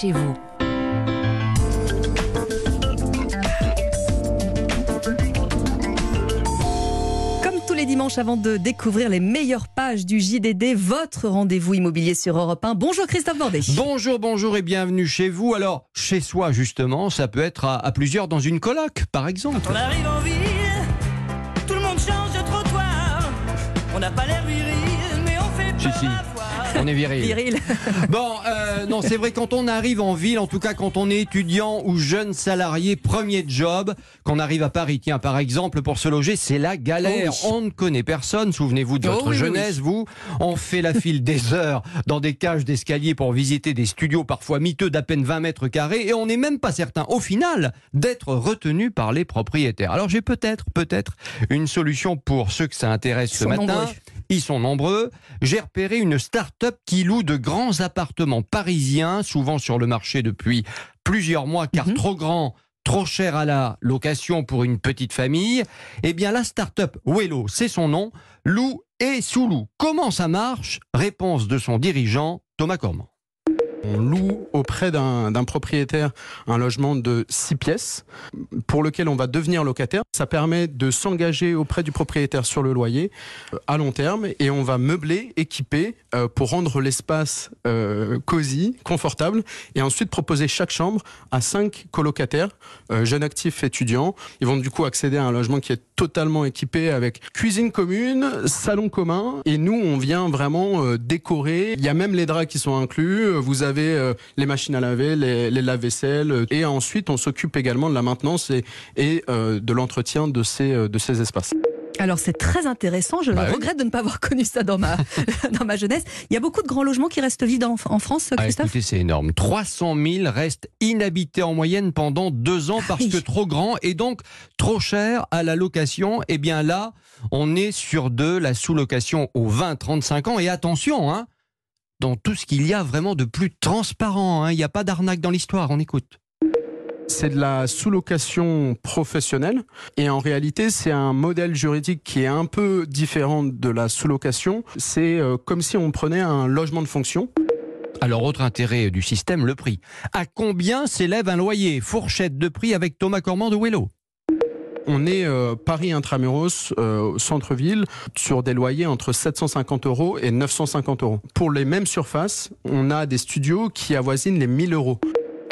chez vous. Comme tous les dimanches avant de découvrir les meilleures pages du JDD, votre rendez-vous immobilier sur Europe 1. Bonjour Christophe Bordet. Bonjour, bonjour et bienvenue chez vous. Alors, chez soi justement, ça peut être à, à plusieurs dans une coloc, par exemple. On arrive en ville, tout le monde change de trottoir. On n'a pas l'air viril, mais on fait Si, peur si. voir. On est viril. Viril. Bon, euh, non, c'est vrai, quand on arrive en ville, en tout cas quand on est étudiant ou jeune salarié, premier job, qu'on arrive à Paris, tiens, par exemple, pour se loger, c'est la galère. Oh oui. On ne connaît personne, souvenez-vous de Oh votre oui, jeunesse, vous. On fait la file des heures dans des cages d'escalier pour visiter des studios parfois miteux d'à peine 20 mètres carrés et on n'est même pas certain, au final, d'être retenu par les propriétaires. Alors j'ai peut-être, peut-être une solution pour ceux que ça intéresse ce matin. nombreux. Ils sont nombreux. J'ai repéré une start-up qui loue de grands appartements parisiens, souvent sur le marché depuis plusieurs mois, car Mhm. trop grands, trop cher à la location pour une petite famille. Eh bien, la start-up Wello, c'est son nom, loue et sous-loue. Comment ça marche? Réponse de son dirigeant, Thomas Cormand. On loue auprès d'un propriétaire un logement de 6 pièces pour lequel on va devenir locataire. Ça permet de s'engager auprès du propriétaire sur le loyer euh, à long terme et on va meubler, équiper euh, pour rendre l'espace euh, cosy, confortable et ensuite proposer chaque chambre à 5 colocataires, jeunes actifs étudiants. Ils vont du coup accéder à un logement qui est totalement équipé avec cuisine commune, salon commun et nous on vient vraiment décorer. Il y a même les draps qui sont inclus. Vous avez euh, les machines à laver, les, les lave-vaisselle euh, et ensuite on s'occupe également de la maintenance et, et euh, de l'entretien de ces, de ces espaces. Alors c'est très intéressant. Je Bah oui. regrette de ne pas avoir connu ça dans ma, dans ma jeunesse. Il y a beaucoup de grands logements qui restent vides en, en France, Ah, Christophe? écoutez, c'est énorme. 300 000 restent inhabités en moyenne pendant deux ans parce oui. que trop grand et donc trop cher à la location. Eh bien là, on est sur de la sous-location aux 20-35 ans. Et attention, hein, dans tout ce qu'il y a vraiment de plus transparent. hein. Il n'y a pas d'arnaque dans l'histoire. On écoute. C'est de la sous-location professionnelle et en réalité c'est un modèle juridique qui est un peu différent de la sous-location. C'est euh, comme si on prenait un logement de fonction Alors, autre intérêt du système, le prix. À combien s'élève un loyer Fourchette de prix avec Thomas Cormand de Wello? On est euh, Paris intramuros, euh, centre-ville, sur des loyers entre 750 euros et 950 euros. Pour les mêmes surfaces, on a des studios qui avoisinent les 1000 euros.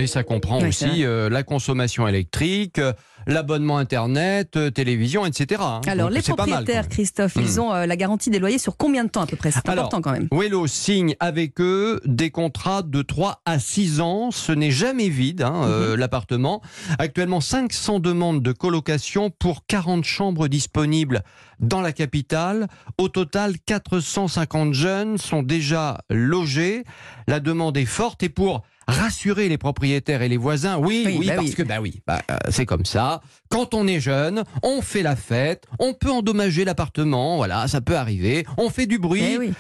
Et ça comprend Oui, aussi euh, la consommation électrique, euh, l'abonnement Internet, euh, télévision, etc. hein. Alors Donc, les mal, propriétaires. Christophe, ils ont euh, la garantie des loyers sur combien de temps à peu près? C'est important quand même. Wello signe avec eux des contrats de 3 à 6 ans. Ce n'est jamais vide, hein, euh, l'appartement. Actuellement, 500 demandes de colocation pour 40 chambres disponibles dans la capitale. Au total, 450 jeunes sont déjà logés. La demande est forte et pour rassurer les propriétaires et les voisins, oui, Oui, oui, bah parce oui. que bah oui, bah, euh, c'est comme ça. Quand on est jeune, on fait la fête, on peut endommager l'appartement, voilà, ça peut arriver. On fait du bruit. Eh oui.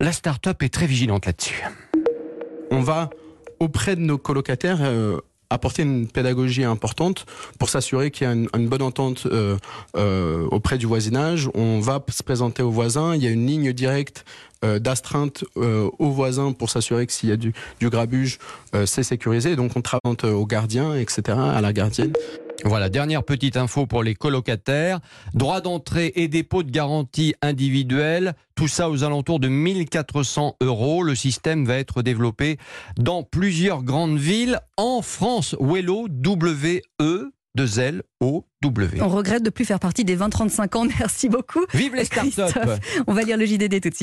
La start-up est très vigilante là-dessus. On va auprès de nos colocataires euh, apporter une pédagogie importante pour s'assurer qu'il y a une, bonne entente euh, euh, auprès du voisinage. On va se présenter aux voisins. Il y a une ligne directe euh, d'astreinte aux voisins pour s'assurer que s'il y a du, grabuge, c'est sécurisé. Donc on travaille aux gardiens, etc., à la gardienne. Voilà, dernière petite info pour les colocataires. Droit d'entrée et dépôt de garantie individuelle. Tout ça aux alentours de 1400 euros. Le système va être développé dans plusieurs grandes villes en France. Wello, W-E, 2 L, O, W. On regrette de plus faire partie des 20-35 ans. Merci beaucoup. Vive les startups. On va lire le JDD tout de suite.